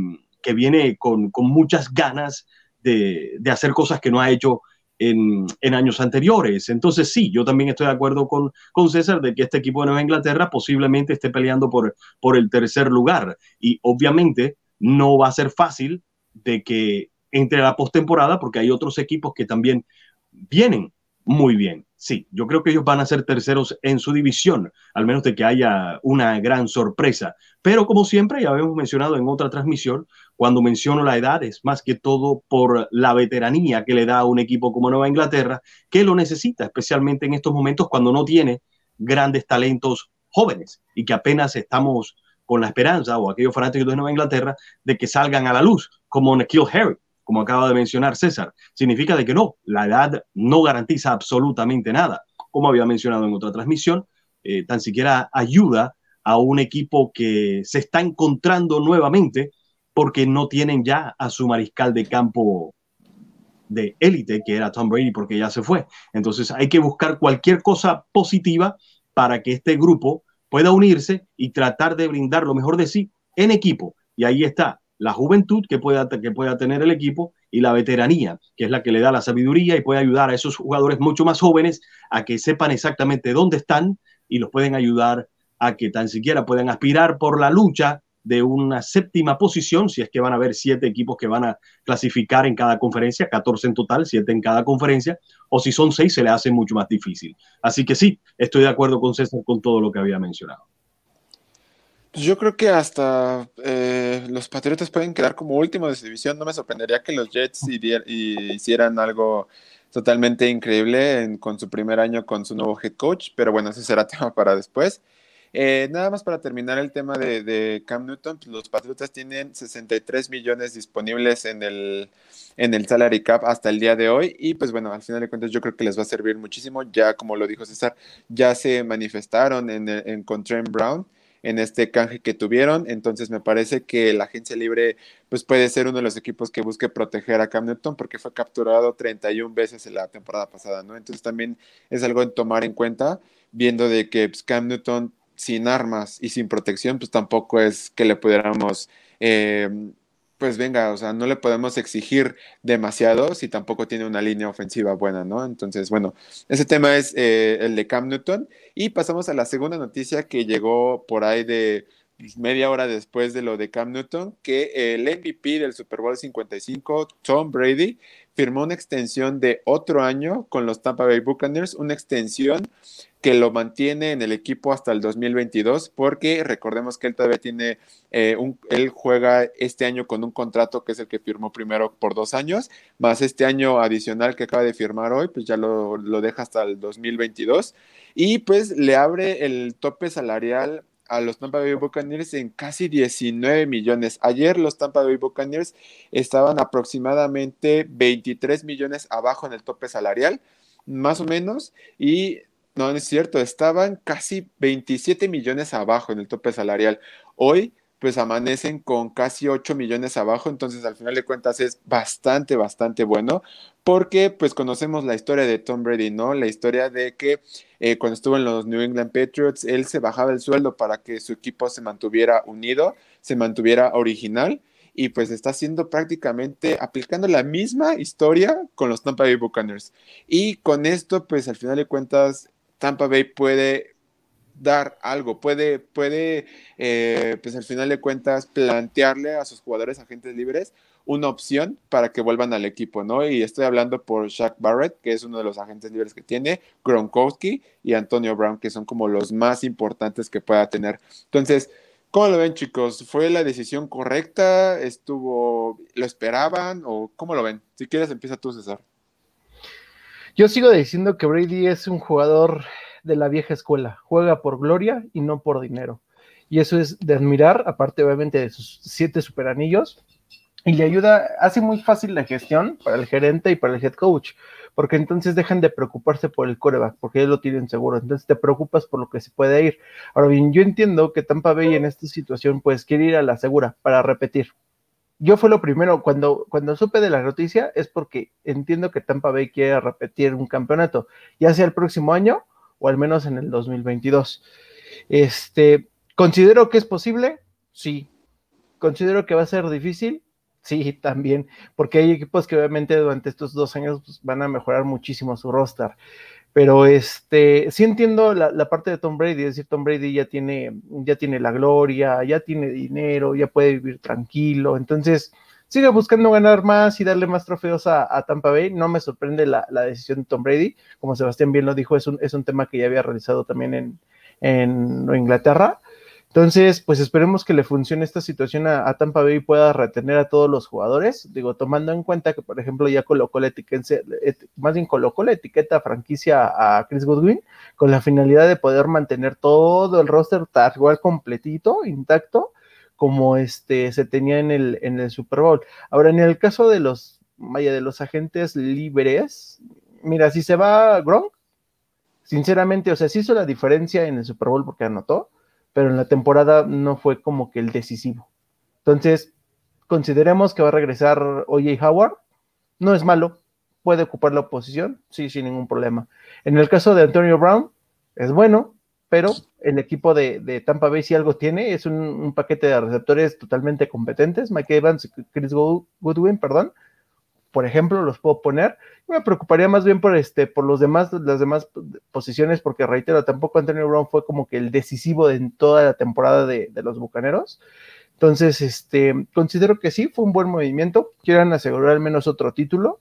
viene con, muchas ganas de, de, hacer cosas que no ha hecho en, años anteriores. Entonces, sí, yo también estoy de acuerdo con, con César de que este equipo de Nueva Inglaterra posiblemente esté peleando por, por el tercer lugar. Y obviamente no va a ser fácil de que entre la postemporada, porque hay otros equipos que también vienen muy bien. Sí, yo creo que ellos van a ser terceros en su división, al menos de que haya una gran sorpresa. Pero como siempre, ya habíamos mencionado en otra transmisión, cuando menciono la edad es más que todo por la veteranía que le da a un equipo como Nueva Inglaterra, que lo necesita, especialmente en estos momentos cuando no tiene grandes talentos jóvenes y que apenas estamos con la esperanza, o aquellos fanáticos de Nueva Inglaterra, de que salgan a la luz, como Nikhil Harry, como acaba de mencionar César. Significa de que no, la edad no garantiza absolutamente nada. Como había mencionado en otra transmisión, eh, tan siquiera ayuda a un equipo que se está encontrando nuevamente porque no tienen ya a su mariscal de campo de élite, que era Tom Brady, porque ya se fue. Entonces hay que buscar cualquier cosa positiva para que este grupo pueda unirse y tratar de brindar lo mejor de sí en equipo. Y ahí está la juventud que pueda, que pueda tener el equipo y la veteranía, que es la que le da la sabiduría y puede ayudar a esos jugadores mucho más jóvenes a que sepan exactamente dónde están y los pueden ayudar a que tan siquiera puedan aspirar por la lucha de una séptima posición, si es que van a haber siete equipos que van a clasificar en cada conferencia, 14 en total, siete en cada conferencia, o si son seis, se le hace mucho más difícil. Así que sí, estoy de acuerdo con César con todo lo que había mencionado. Pues yo creo que hasta eh, los Patriotas pueden quedar como últimos de su división. No me sorprendería que los Jets hicieran algo totalmente increíble con su primer año con su nuevo head coach, pero bueno, ese será tema para después. Eh, nada más para terminar el tema de, Cam Newton, pues, los Patriotas tienen 63 millones disponibles en el, en el salary cap hasta el día de hoy y pues bueno, al final de cuentas yo creo que les va a servir muchísimo, ya como lo dijo César, ya se manifestaron en, en con Trent Brown en este canje que tuvieron, entonces me parece que la agencia libre pues puede ser uno de los equipos que busque proteger a Cam Newton porque fue capturado 31 veces en la temporada pasada, ¿no? Entonces también es algo en tomar en cuenta, viendo de que pues, Cam Newton sin armas y sin protección, pues tampoco es que le pudiéramos, eh, pues venga, o sea, no le podemos exigir demasiado si tampoco tiene una línea ofensiva buena, ¿no? Entonces, bueno, ese tema es eh, el de Cam Newton. Y pasamos a la segunda noticia que llegó por ahí de pues, media hora después de lo de Cam Newton, que el MVP del Super Bowl 55, Tom Brady, firmó una extensión de otro año con los Tampa Bay Buccaneers, una extensión que lo mantiene en el equipo hasta el 2022, porque recordemos que él todavía tiene, eh, un, él juega este año con un contrato que es el que firmó primero por dos años, más este año adicional que acaba de firmar hoy, pues ya lo, lo deja hasta el 2022, y pues le abre el tope salarial a los Tampa Bay Buccaneers en casi 19 millones. Ayer los Tampa Bay Buccaneers estaban aproximadamente 23 millones abajo en el tope salarial, más o menos, y no, es cierto, estaban casi 27 millones abajo en el tope salarial. Hoy pues amanecen con casi 8 millones abajo, entonces al final de cuentas es bastante, bastante bueno, porque pues conocemos la historia de Tom Brady, ¿no? La historia de que eh, cuando estuvo en los New England Patriots, él se bajaba el sueldo para que su equipo se mantuviera unido, se mantuviera original, y pues está haciendo prácticamente aplicando la misma historia con los Tampa Bay Buccaneers. Y con esto, pues al final de cuentas, Tampa Bay puede dar algo, puede, puede eh, pues al final de cuentas, plantearle a sus jugadores agentes libres una opción para que vuelvan al equipo, ¿no? Y estoy hablando por Shaq Barrett, que es uno de los agentes libres que tiene, Gronkowski y Antonio Brown, que son como los más importantes que pueda tener. Entonces, ¿cómo lo ven, chicos? ¿Fue la decisión correcta? ¿Estuvo, lo esperaban? ¿O cómo lo ven? Si quieres, empieza tú, César. Yo sigo diciendo que Brady es un jugador de la vieja escuela, juega por gloria y no por dinero. Y eso es de admirar, aparte obviamente de sus siete superanillos, y le ayuda, hace muy fácil la gestión para el gerente y para el head coach, porque entonces dejan de preocuparse por el coreback, porque ellos lo tienen seguro, entonces te preocupas por lo que se puede ir. Ahora bien, yo entiendo que Tampa Bay en esta situación pues quiere ir a la segura para repetir. Yo fue lo primero, cuando, cuando supe de la noticia, es porque entiendo que Tampa Bay quiere repetir un campeonato, ya sea el próximo año o al menos en el 2022. Este, ¿Considero que es posible? Sí. ¿Considero que va a ser difícil? Sí, también, porque hay equipos que obviamente durante estos dos años pues, van a mejorar muchísimo su roster. Pero este, sí entiendo la, parte de Tom Brady, es decir, Tom Brady ya tiene, ya tiene la gloria, ya tiene dinero, ya puede vivir tranquilo. Entonces, sigue buscando ganar más y darle más trofeos a, Tampa Bay. No me sorprende la, decisión de Tom Brady, como Sebastián bien lo dijo, es un, es un tema que ya había realizado también en, en Inglaterra. Entonces, pues esperemos que le funcione esta situación a, Tampa Bay y pueda retener a todos los jugadores. Digo, tomando en cuenta que, por ejemplo, ya colocó la etiqueta, más bien colocó la etiqueta franquicia a Chris Goodwin con la finalidad de poder mantener todo el roster tal igual completito, intacto, como este se tenía en el, en el Super Bowl. Ahora, en el caso de los, vaya, de los agentes libres, mira, si se va Gronk, sinceramente, o sea, sí hizo la diferencia en el Super Bowl porque anotó pero en la temporada no fue como que el decisivo. Entonces, consideremos que va a regresar OJ Howard. No es malo, puede ocupar la posición, sí, sin ningún problema. En el caso de Antonio Brown, es bueno, pero el equipo de, Tampa Bay si algo tiene, es un, paquete de receptores totalmente competentes, Mike Evans, Chris Goodwin, perdón, por ejemplo, los puedo poner. Me preocuparía más bien por este, por los demás, las demás posiciones, porque reitero, tampoco Antonio Brown fue como que el decisivo en toda la temporada de, los bucaneros. Entonces, este, considero que sí, fue un buen movimiento. Quieran asegurar al menos otro título,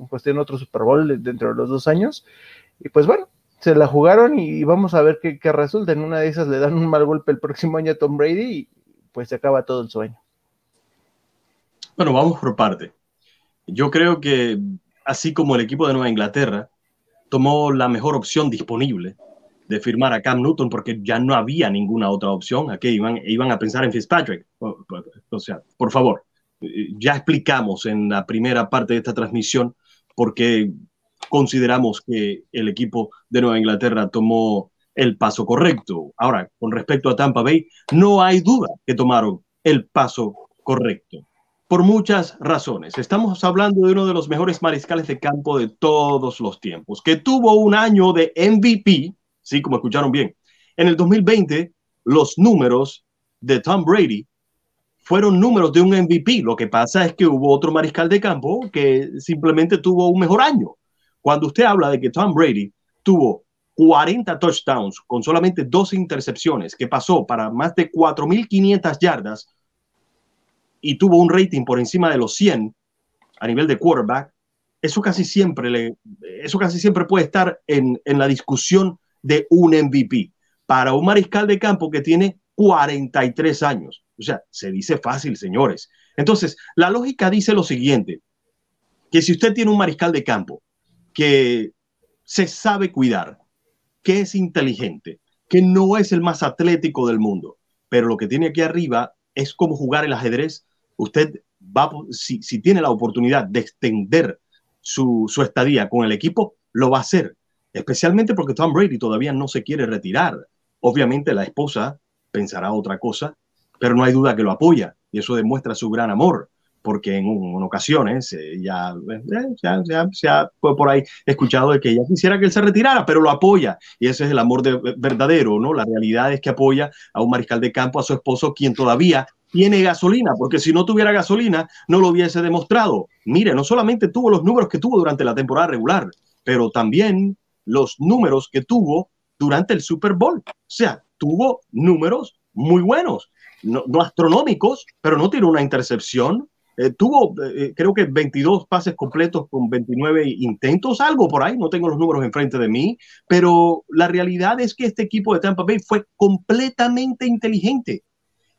en cuestión otro Super Bowl dentro de los dos años. Y pues bueno, se la jugaron y vamos a ver qué, qué resulta. En una de esas le dan un mal golpe el próximo año a Tom Brady y pues se acaba todo el sueño. Bueno, vamos por parte. Yo creo que así como el equipo de Nueva Inglaterra tomó la mejor opción disponible de firmar a Cam Newton porque ya no había ninguna otra opción, ¿a qué iban, iban a pensar en Fitzpatrick? O, sea, por favor, ya explicamos en la primera parte de esta transmisión por qué consideramos que el equipo de Nueva Inglaterra tomó el paso correcto. Ahora, con respecto a Tampa Bay, no hay duda que tomaron el paso correcto por muchas razones. Estamos hablando de uno de los mejores mariscales de campo de todos los tiempos, que tuvo un año de MVP, sí, como escucharon bien. En el 2020, los números de Tom Brady fueron números de un MVP. Lo que pasa es que hubo otro mariscal de campo que simplemente tuvo un mejor año. Cuando usted habla de que Tom Brady tuvo 40 touchdowns con solamente dos intercepciones, que pasó para más de 4.500 yardas, y tuvo un rating por encima de los 100 a nivel de quarterback, eso casi siempre, eso casi siempre puede estar en, en la discusión de un MVP. Para un mariscal de campo que tiene 43 años. O sea, se dice fácil, señores. Entonces, la lógica dice lo siguiente, que si usted tiene un mariscal de campo que se sabe cuidar, que es inteligente, que no es el más atlético del mundo, pero lo que tiene aquí arriba es como jugar el ajedrez. Usted va, si, si tiene la oportunidad de extender su, su, estadía con el equipo, lo va a hacer, especialmente porque Tom Brady todavía no se quiere retirar. Obviamente la esposa pensará otra cosa, pero no hay duda que lo apoya y eso demuestra su gran amor porque en, ocasiones eh, ya, eh, se ha por ahí escuchado de que ella quisiera que él se retirara, pero lo apoya. Y ese es el amor de, verdadero, ¿no? La realidad es que apoya a un mariscal de campo, a su esposo, quien todavía tiene gasolina, porque si no tuviera gasolina, no lo hubiese demostrado. Mire, no solamente tuvo los números que tuvo durante la temporada regular, pero también los números que tuvo durante el Super Bowl. O sea, tuvo números muy buenos, no, no astronómicos, pero no tiene una intercepción, eh, tuvo, eh, creo que 22 pases completos con 29 intentos, algo por ahí, no tengo los números enfrente de mí, pero la realidad es que este equipo de Tampa Bay fue completamente inteligente.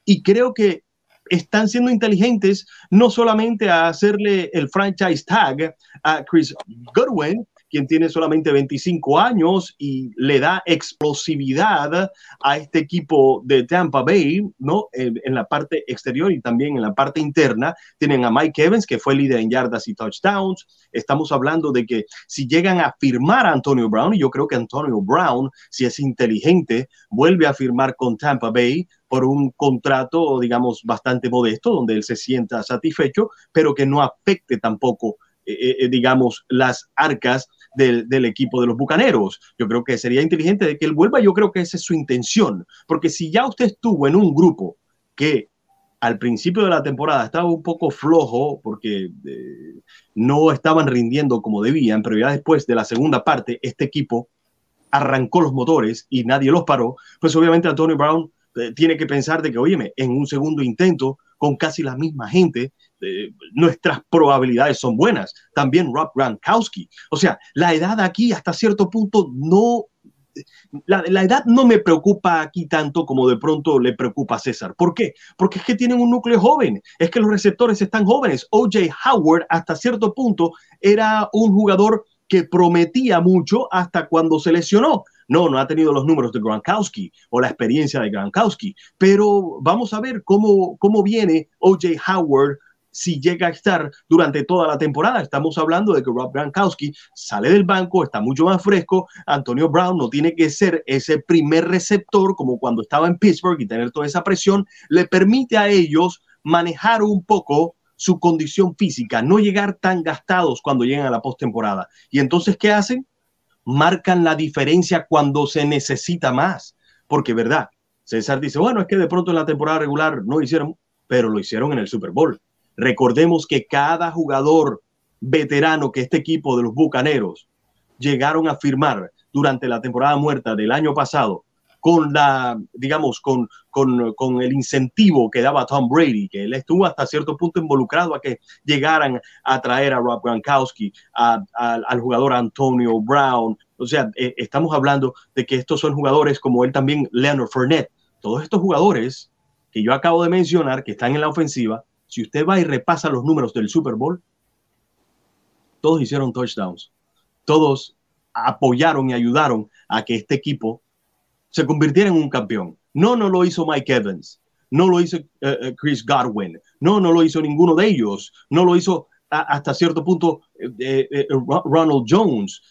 Y creo que están siendo inteligentes no solamente a hacerle el franchise tag a Chris Goodwin, quien tiene solamente 25 años y le da explosividad a este equipo de Tampa Bay, ¿no? En, la parte exterior y también en la parte interna. Tienen a Mike Evans, que fue líder en yardas y touchdowns. Estamos hablando de que si llegan a firmar a Antonio Brown, y yo creo que Antonio Brown, si es inteligente, vuelve a firmar con Tampa Bay, por un contrato, digamos, bastante modesto, donde él se sienta satisfecho, pero que no afecte tampoco, eh, eh, digamos, las arcas del, equipo de los Bucaneros. Yo creo que sería inteligente de que él vuelva, yo creo que esa es su intención, porque si ya usted estuvo en un grupo que al principio de la temporada estaba un poco flojo porque eh, no estaban rindiendo como debían, pero ya después de la segunda parte este equipo arrancó los motores y nadie los paró, pues obviamente Antonio Brown eh, tiene que pensar de que, óyeme, en un segundo intento con casi la misma gente, eh, nuestras probabilidades son buenas. También Rob Gronkowski. O sea, la edad aquí hasta cierto punto no la, la, edad no me preocupa aquí tanto como de pronto le preocupa a César. ¿Por qué? Porque es que tienen un núcleo joven, es que los receptores están jóvenes. OJ Howard hasta cierto punto era un jugador que prometía mucho hasta cuando se lesionó. No, no ha tenido los números de Gronkowski o la experiencia de Gronkowski, pero vamos a ver cómo, cómo viene OJ Howard si llega a estar durante toda la temporada. Estamos hablando de que Rob Gronkowski sale del banco, está mucho más fresco. Antonio Brown no tiene que ser ese primer receptor como cuando estaba en Pittsburgh y tener toda esa presión. Le permite a ellos manejar un poco su condición física, no llegar tan gastados cuando llegan a la postemporada. Y entonces, ¿qué hacen? Marcan la diferencia cuando se necesita más. Porque, ¿verdad? César dice, bueno, es que de pronto en la temporada regular no hicieron, pero lo hicieron en el Super Bowl. Recordemos que cada jugador veterano que este equipo de los Bucaneros llegaron a firmar durante la temporada muerta del año pasado con la, digamos, con, con, con, el incentivo que daba Tom Brady, que él estuvo hasta cierto punto involucrado a que llegaran a traer a Rob Gronkowski, a, al jugador Antonio Brown. O sea, eh, estamos hablando de que estos son jugadores como él también, Leonard Fournette. Todos estos jugadores que yo acabo de mencionar, que están en la ofensiva, si usted va y repasa los números del Super Bowl, todos hicieron touchdowns. Todos apoyaron y ayudaron a que este equipo se convirtiera en un campeón. No, no lo hizo Mike Evans, no lo hizo eh, Chris Godwin, no, no lo hizo ninguno de ellos, no lo hizo hasta cierto punto eh, Ronald Jones.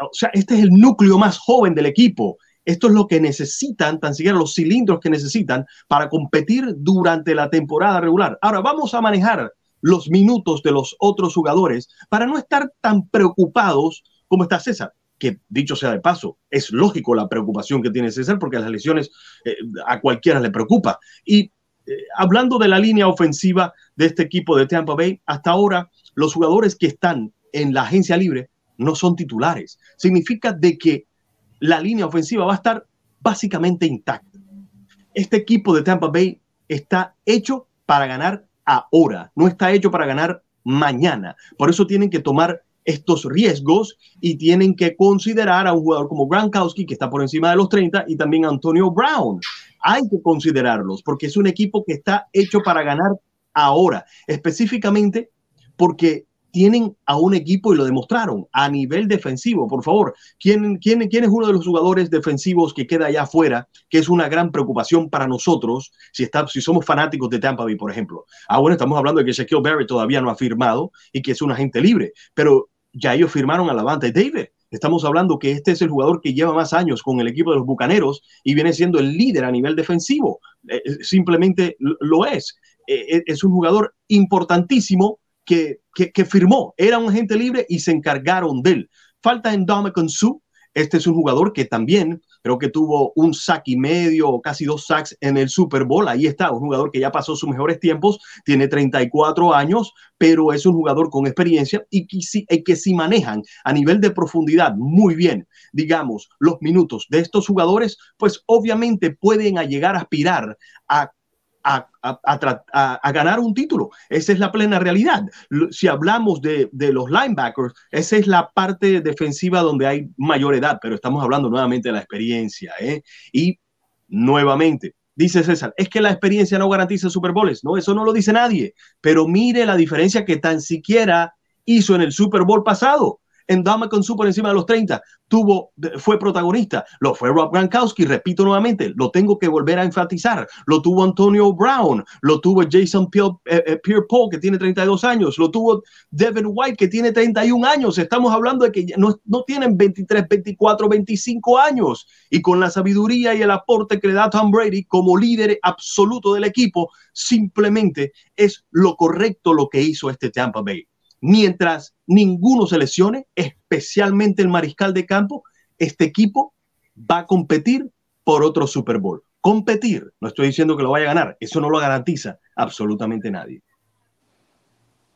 o sea, este es el núcleo más joven del equipo. Esto es lo que necesitan, tan siquiera los cilindros que necesitan para competir durante la temporada regular. Ahora vamos a manejar los minutos de los otros jugadores para no estar tan preocupados como está César que dicho sea de paso, es lógico la preocupación que tiene César porque las lesiones eh, a cualquiera le preocupa. Y eh, hablando de la línea ofensiva de este equipo de Tampa Bay, hasta ahora los jugadores que están en la agencia libre no son titulares. Significa de que la línea ofensiva va a estar básicamente intacta. Este equipo de Tampa Bay está hecho para ganar ahora, no está hecho para ganar mañana. Por eso tienen que tomar estos riesgos y tienen que considerar a un jugador como Gronkowski, que está por encima de los 30, y también Antonio Brown. Hay que considerarlos porque es un equipo que está hecho para ganar ahora, específicamente porque tienen a un equipo y lo demostraron a nivel defensivo. Por favor, ¿quién, quién, quién es uno de los jugadores defensivos que queda allá afuera, que es una gran preocupación para nosotros si, está, si somos fanáticos de Tampa Bay, por ejemplo? Ah, bueno, estamos hablando de que Shaquille Barrett todavía no ha firmado y que es un agente libre, pero ya ellos firmaron a Lavante David. Estamos hablando que este es el jugador que lleva más años con el equipo de los Bucaneros y viene siendo el líder a nivel defensivo. Eh, eh, simplemente lo es. Eh, es un jugador importantísimo que, que, firmó. Era un agente libre y se encargaron de él. Falta en Dominican Su. Este es un jugador que también creo que tuvo un sack y medio o casi dos sacks en el Super Bowl. Ahí está, un jugador que ya pasó sus mejores tiempos, tiene 34 años, pero es un jugador con experiencia y que si, que si manejan a nivel de profundidad muy bien, digamos, los minutos de estos jugadores, pues obviamente pueden llegar a aspirar a a, ganar un título. Esa es la plena realidad. Si hablamos de, los linebackers, esa es la parte defensiva donde hay mayor edad, pero estamos hablando nuevamente de la experiencia. ¿eh? Y nuevamente, dice César, es que la experiencia no garantiza Super Bowls. No, eso no lo dice nadie. Pero mire la diferencia que tan siquiera hizo en el Super Bowl pasado en Dama con Su por encima de los 30, tuvo, fue protagonista. Lo fue Rob Gronkowski, repito nuevamente, lo tengo que volver a enfatizar. Lo tuvo Antonio Brown, lo tuvo Jason eh, Pierre-Paul, que tiene 32 años, lo tuvo Devin White, que tiene 31 años. Estamos hablando de que no, no tienen 23, 24, 25 años. Y con la sabiduría y el aporte que le da Tom Brady como líder absoluto del equipo, simplemente es lo correcto lo que hizo este Tampa Bay mientras ninguno se lesione, especialmente el mariscal de campo, este equipo va a competir por otro Super Bowl. Competir, no estoy diciendo que lo vaya a ganar, eso no lo garantiza absolutamente nadie.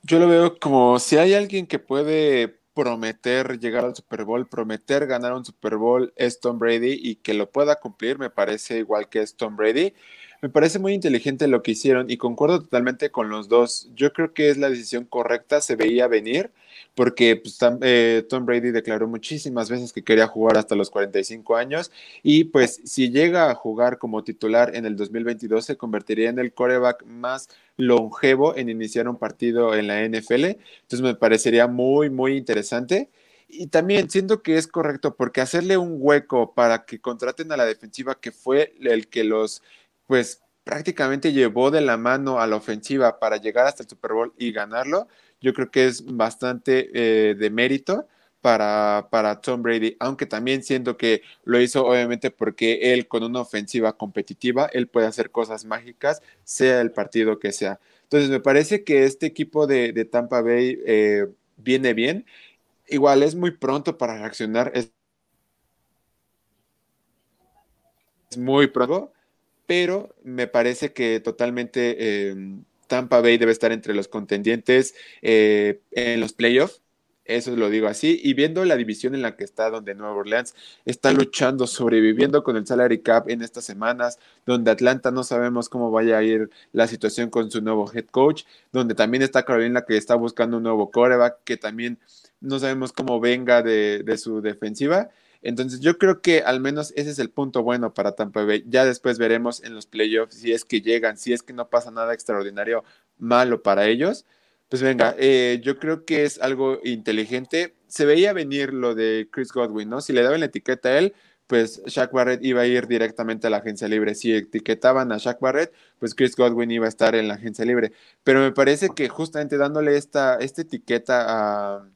Yo lo veo como si hay alguien que puede prometer llegar al Super Bowl, prometer ganar un Super Bowl es Tom Brady y que lo pueda cumplir, me parece igual que es Tom Brady. Me parece muy inteligente lo que hicieron y concuerdo totalmente con los dos. Yo creo que es la decisión correcta, se veía venir, porque pues, eh, Tom Brady declaró muchísimas veces que quería jugar hasta los 45 años y pues si llega a jugar como titular en el 2022 se convertiría en el coreback más longevo en iniciar un partido en la NFL. Entonces me parecería muy, muy interesante. Y también siento que es correcto porque hacerle un hueco para que contraten a la defensiva, que fue el que los, pues prácticamente llevó de la mano a la ofensiva para llegar hasta el Super Bowl y ganarlo, yo creo que es bastante eh, de mérito para, para Tom Brady, aunque también siento que lo hizo obviamente porque él con una ofensiva competitiva, él puede hacer cosas mágicas, sea el partido que sea. Entonces me parece que este equipo de, Tampa Bay eh, viene bien igual es muy pronto para reaccionar. Es, muy pronto, pero me parece que totalmente em, Tampa Bay debe estar entre los contendientes eh, en los playoffs. Eso lo digo así. Y viendo la división en la que está, donde Nueva Orleans está luchando, sobreviviendo con el salary cap en estas semanas, donde Atlanta no sabemos cómo vaya a ir la situación con su nuevo head coach, donde también está Carolina que está buscando un nuevo coreback, que también no sabemos cómo venga de, su defensiva. Entonces yo creo que al menos ese es el punto bueno para Tampa Bay. Ya después veremos en los playoffs si es que llegan, si es que no pasa nada extraordinario malo para ellos. Pues venga, eh, yo creo que es algo inteligente. Se veía venir lo de Chris Godwin, ¿no? Si le daban la etiqueta a él, pues Shaq Barrett iba a ir directamente a la agencia libre. Si etiquetaban a Shaq Barrett, pues Chris Godwin iba a estar en la agencia libre. Pero me parece que justamente dándole esta, esta etiqueta a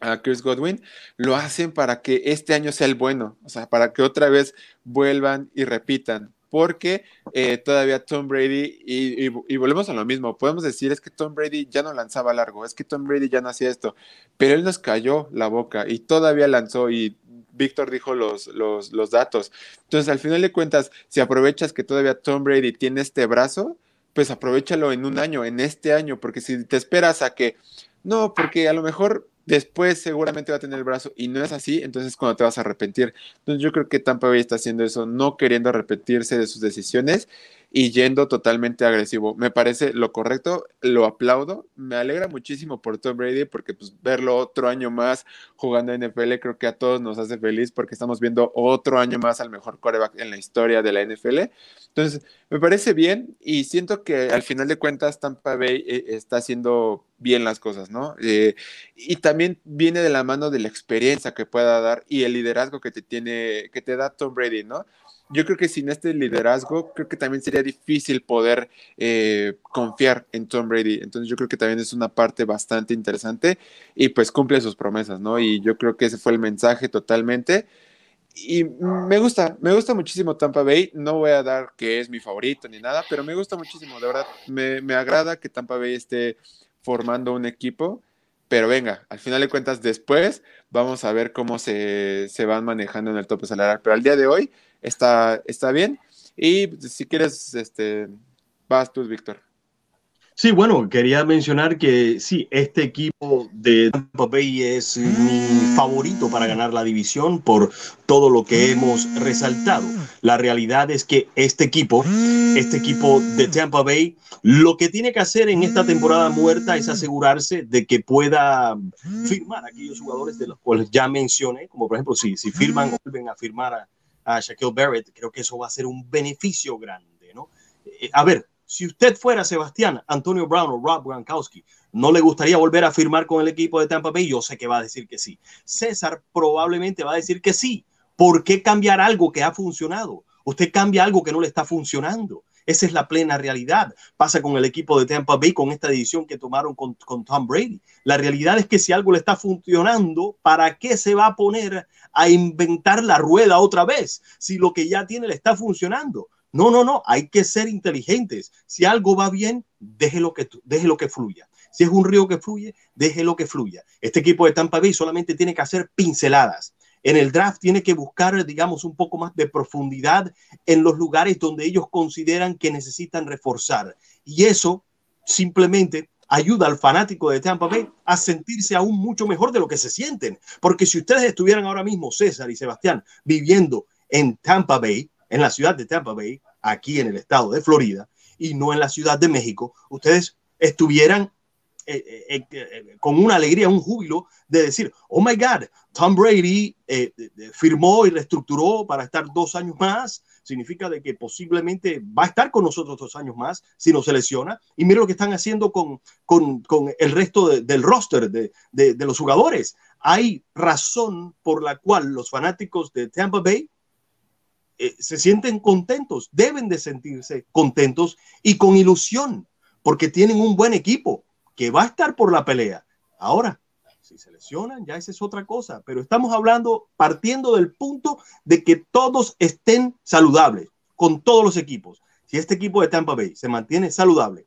a Chris Godwin, lo hacen para que este año sea el bueno, o sea, para que otra vez vuelvan y repitan, porque eh, todavía Tom Brady, y, volvemos a lo mismo, podemos decir es que Tom Brady ya no lanzaba largo, es que Tom Brady ya no hacía esto, pero él nos cayó la boca y todavía lanzó y Víctor dijo los, los, los datos. Entonces, al final de cuentas, si aprovechas que todavía Tom Brady tiene este brazo, pues aprovechalo en un año, en este año, porque si te esperas a que, no, porque a lo mejor después seguramente va a tener el brazo y no es así, entonces cuando te vas a arrepentir. Entonces yo creo que Tampa Bay está haciendo eso, no queriendo arrepentirse de sus decisiones y yendo totalmente agresivo. Me parece lo correcto, lo aplaudo, me alegra muchísimo por Tom Brady porque pues verlo otro año más jugando en NFL creo que a todos nos hace feliz porque estamos viendo otro año más al mejor quarterback en la historia de la NFL. Entonces, me parece bien y siento que al final de cuentas Tampa Bay eh, está haciendo bien las cosas, ¿no? Eh, y también viene de la mano de la experiencia que pueda dar y el liderazgo que te tiene, que te da Tom Brady, ¿no? Yo creo que sin este liderazgo, creo que también sería difícil poder eh, confiar en Tom Brady. Entonces yo creo que también es una parte bastante interesante y pues cumple sus promesas, ¿no? Y yo creo que ese fue el mensaje totalmente. Y me gusta, me gusta muchísimo Tampa Bay. No voy a dar que es mi favorito ni nada, pero me gusta muchísimo, de verdad. Me, me agrada que Tampa Bay esté formando un equipo. Pero venga, al final de cuentas, después vamos a ver cómo se, se van manejando en el tope salarial. Pero al día de hoy, está, está bien. Y si quieres, este, vas tú, Víctor. Sí, bueno, quería mencionar que sí, este equipo de Tampa Bay es mi favorito para ganar la división por todo lo que hemos resaltado. La realidad es que este equipo, este equipo de Tampa Bay, lo que tiene que hacer en esta temporada muerta es asegurarse de que pueda firmar a aquellos jugadores de los cuales ya mencioné, como por ejemplo, si, si firman o vuelven a firmar a, a Shaquille Barrett, creo que eso va a ser un beneficio grande, ¿no? Eh, a ver, si usted fuera Sebastián, Antonio Brown o Rob Gronkowski, ¿no le gustaría volver a firmar con el equipo de Tampa Bay? Yo sé que va a decir que sí. César probablemente va a decir que sí. ¿Por qué cambiar algo que ha funcionado? Usted cambia algo que no le está funcionando. Esa es la plena realidad. Pasa con el equipo de Tampa Bay con esta decisión que tomaron con, con, Tom Brady. La realidad es que si algo le está funcionando, ¿para qué se va a poner a inventar la rueda otra vez si lo que ya tiene le está funcionando? No, no, no, hay que ser inteligentes. Si algo va bien, déjelo que, déjelo que fluya. Si es un río que fluye, déjelo que fluya. Este equipo de Tampa Bay solamente tiene que hacer pinceladas en el draft tiene que buscar, digamos, un poco más de profundidad en los lugares donde ellos consideran que necesitan reforzar. Y eso simplemente ayuda al fanático de Tampa Bay a sentirse aún mucho mejor de lo que se sienten. Porque si ustedes estuvieran ahora mismo, César y Sebastián, viviendo en Tampa Bay, en la ciudad de Tampa Bay, aquí en el estado de Florida y no en la Ciudad de México, ustedes estuvieran eh, eh, eh, con una alegría, un júbilo de decir, oh my God, Tom Brady firmó y reestructuró para estar dos años más, significa de que posiblemente va a estar con nosotros dos años más si no se lesiona. Y mire lo que están haciendo con, con, con el resto del roster de, de, de los jugadores. Hay razón por la cual los fanáticos de Tampa Bay se sienten contentos, deben de sentirse contentos y con ilusión, porque tienen un buen equipo que va a estar por la pelea. Ahora, si se lesionan, ya esa es otra cosa, pero estamos hablando partiendo del punto de que todos estén saludables con todos los equipos. Si este equipo de Tampa Bay se mantiene saludable,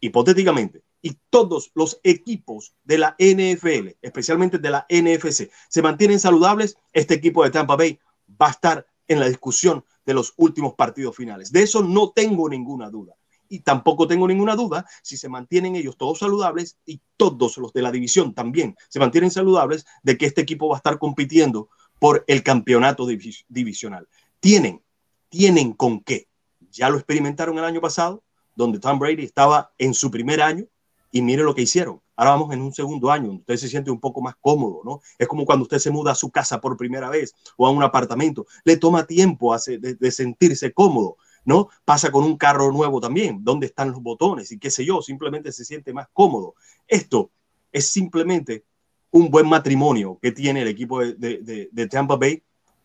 hipotéticamente, y todos los equipos de la NFL, especialmente de la NFC, se mantienen saludables, este equipo de Tampa Bay va a estar en la discusión de los últimos partidos finales. De eso no tengo ninguna duda y tampoco tengo ninguna duda si se mantienen ellos todos saludables y todos los de la división también se mantienen saludables de que este equipo va a estar compitiendo por el campeonato divisional. Tienen, tienen con qué. Ya lo experimentaron el año pasado, donde Tom Brady estaba en su primer año y mire lo que hicieron. Ahora vamos en un segundo año, donde usted se siente un poco más cómodo, ¿no? Es como cuando usted se muda a su casa por primera vez o a un apartamento. Le toma tiempo de sentirse cómodo ¿no? Pasa con un carro nuevo también, dónde están los botones y qué sé yo, simplemente se siente más cómodo. Esto es simplemente un buen matrimonio que tiene el equipo de, Tampa Bay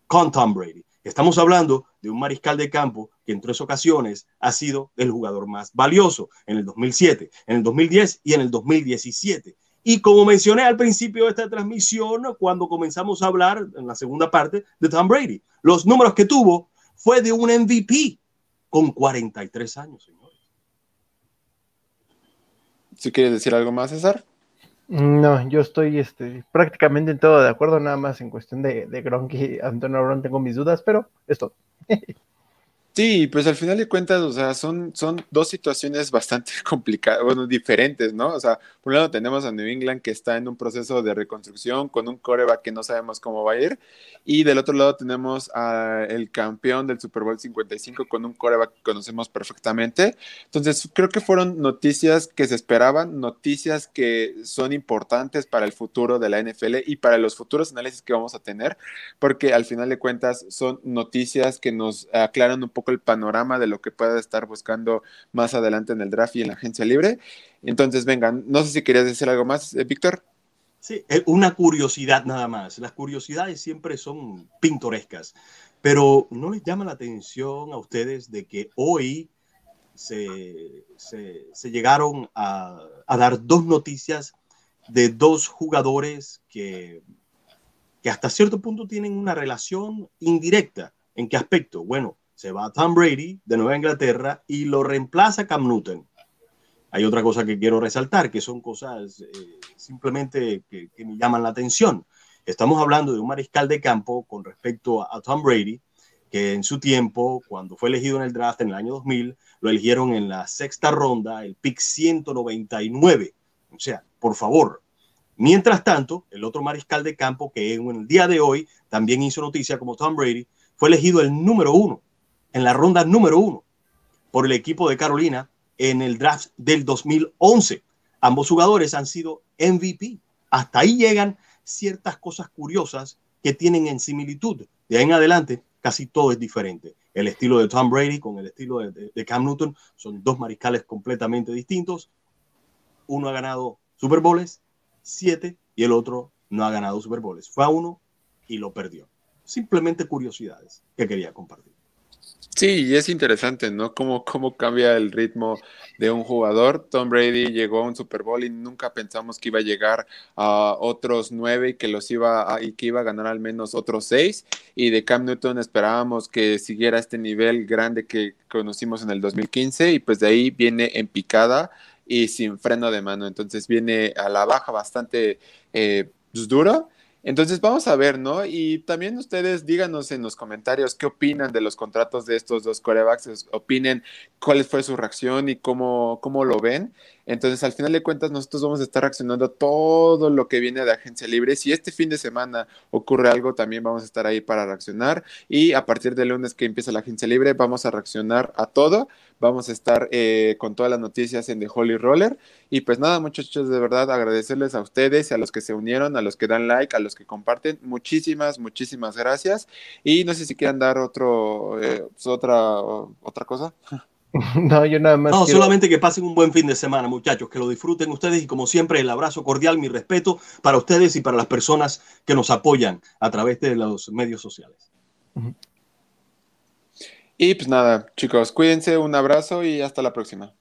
con Tom Brady. Estamos hablando de un mariscal de campo que en tres ocasiones ha sido el jugador más valioso en el 2007, en el 2010 y en el 2017. Y como mencioné al principio de esta transmisión, cuando comenzamos a hablar en la segunda parte de Tom Brady, los números que tuvo fue de un MVP con 43 años, señores. ¿Si quieres decir algo más, César? No, yo estoy este, prácticamente en todo de acuerdo, nada más en cuestión de, de Gronk y Antonio Brown tengo mis dudas, pero esto. Sí, pues al final de cuentas, o sea, son, son dos situaciones bastante complicadas, bueno, diferentes, ¿no? O sea, por un lado tenemos a New England que está en un proceso de reconstrucción con un coreback que no sabemos cómo va a ir, y del otro lado tenemos al campeón del Super Bowl 55 con un coreback que conocemos perfectamente. Entonces, creo que fueron noticias que se esperaban, noticias que son importantes para el futuro de la NFL y para los futuros análisis que vamos a tener, porque al final de cuentas son noticias que nos aclaran un poco el panorama de lo que pueda estar buscando más adelante en el draft y en la agencia libre. Entonces, vengan, no sé si querías decir algo más, eh, Víctor. Sí, una curiosidad nada más. Las curiosidades siempre son pintorescas, pero ¿no les llama la atención a ustedes de que hoy se, se, llegaron a, a, dar dos noticias de dos jugadores que, que hasta cierto punto tienen una relación indirecta? ¿En qué aspecto? Bueno, se va Tom Brady de Nueva Inglaterra y lo reemplaza Cam Newton. Hay otra cosa que quiero resaltar, que son cosas eh, simplemente que, me llaman la atención. Estamos hablando de un mariscal de campo con respecto a, Tom Brady, que en su tiempo, cuando fue elegido en el draft en el año 2000, lo eligieron en la sexta ronda, el pick 199. O sea, por favor. Mientras tanto, el otro mariscal de campo que en el día de hoy también hizo noticia como Tom Brady, fue elegido el número uno en la ronda número uno por el equipo de Carolina en el draft del 2011. Ambos jugadores han sido MVP. Hasta ahí llegan ciertas cosas curiosas que tienen en similitud. De ahí en adelante, casi todo es diferente. El estilo de Tom Brady con el estilo de, Cam Newton son dos mariscales completamente distintos. Uno ha ganado Super Bowls, siete, y el otro no ha ganado Super Bowls. Fue a uno y lo perdió. Simplemente curiosidades que quería compartir. Sí, y es interesante, ¿no? Cómo, cómo cambia el ritmo de un jugador. Tom Brady llegó a un Super Bowl y nunca pensamos que iba a llegar a otros nueve y que los iba a, y que iba a ganar al menos otros seis. Y de Cam Newton esperábamos que siguiera este nivel grande que conocimos en el 2015 y pues de ahí viene en picada y sin freno de mano. Entonces viene a la baja bastante eh, pues, duro entonces vamos a ver, ¿no? Y también ustedes díganos en los comentarios qué opinan de los contratos de estos dos corebacks, opinen cuál fue su reacción y cómo, cómo lo ven. Entonces, al final de cuentas, nosotros vamos a estar reaccionando todo lo que viene de Agencia Libre. Si este fin de semana ocurre algo, también vamos a estar ahí para reaccionar. Y a partir del lunes que empieza la Agencia Libre, vamos a reaccionar a todo. Vamos a estar eh, con todas las noticias en The Holy Roller. Y pues nada, muchachos, de verdad agradecerles a ustedes, a los que se unieron, a los que dan like, a los que comparten. Muchísimas, muchísimas gracias. Y no sé si quieran dar otro, eh, otra, otra cosa. No, yo nada más. No, solamente que pasen un buen fin de semana, muchachos, que lo disfruten ustedes y como siempre el abrazo cordial, mi respeto para ustedes y para las personas que nos apoyan a través de los medios sociales. Y pues nada, chicos, cuídense, un abrazo y hasta la próxima.